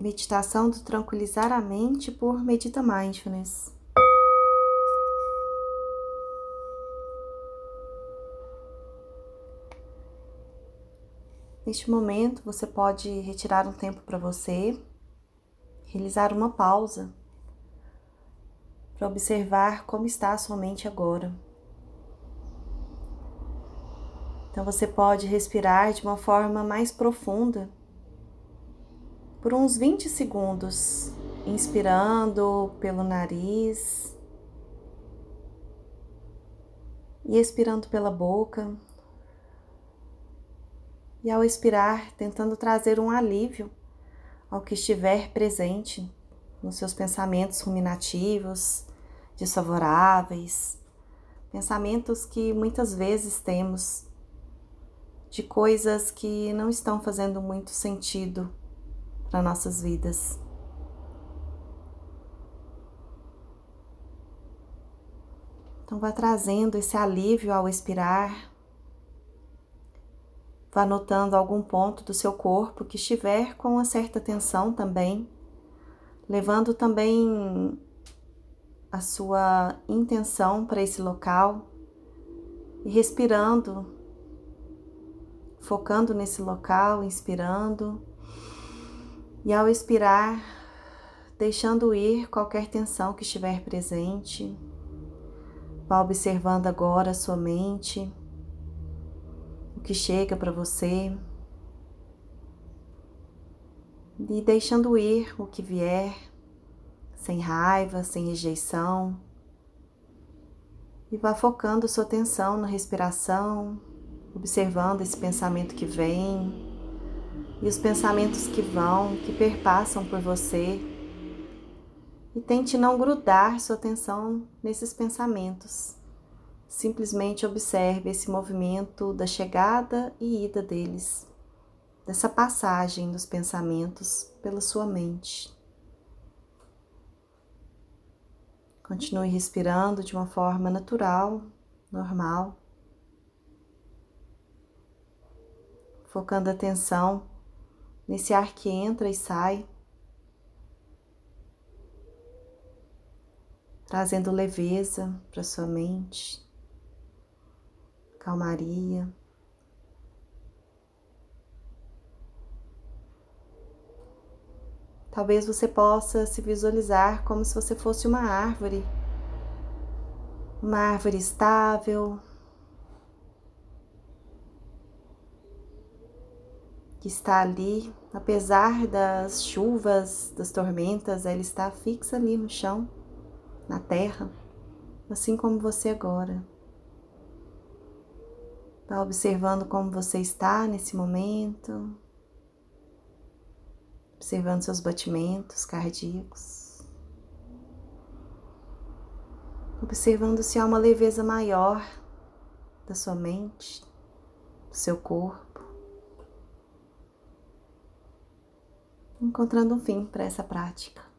meditação do tranquilizar a mente por Medita Mindfulness. Neste momento, você pode retirar um tempo para você, realizar uma pausa para observar como está a sua mente agora. Então você pode respirar de uma forma mais profunda por uns 20 segundos, inspirando pelo nariz e expirando pela boca. E ao expirar, tentando trazer um alívio ao que estiver presente nos seus pensamentos ruminativos, desfavoráveis, pensamentos que muitas vezes temos de coisas que não estão fazendo muito sentido para nossas vidas. Então, vá trazendo esse alívio ao expirar. Vá notando algum ponto do seu corpo que estiver com uma certa tensão também, levando também a sua intenção para esse local e respirando, focando nesse local, inspirando e ao expirar, deixando ir qualquer tensão que estiver presente, vá observando agora a sua mente, o que chega para você, e deixando ir o que vier, sem raiva, sem rejeição, e vá focando sua atenção na respiração, observando esse pensamento que vem e os pensamentos que vão, que perpassam por você. E tente não grudar sua atenção nesses pensamentos. Simplesmente observe esse movimento da chegada e ida deles, dessa passagem dos pensamentos pela sua mente. Continue respirando de uma forma natural, normal, focando a atenção nesse ar que entra e sai, trazendo leveza para sua mente, calmaria. Talvez você possa se visualizar como se você fosse uma árvore, uma árvore estável, que está ali, apesar das chuvas, das tormentas, ela está fixa ali no chão, na terra, assim como você agora. Está observando como você está nesse momento, observando seus batimentos cardíacos, observando se há uma leveza maior da sua mente, do seu corpo. Encontrando um fim para essa prática.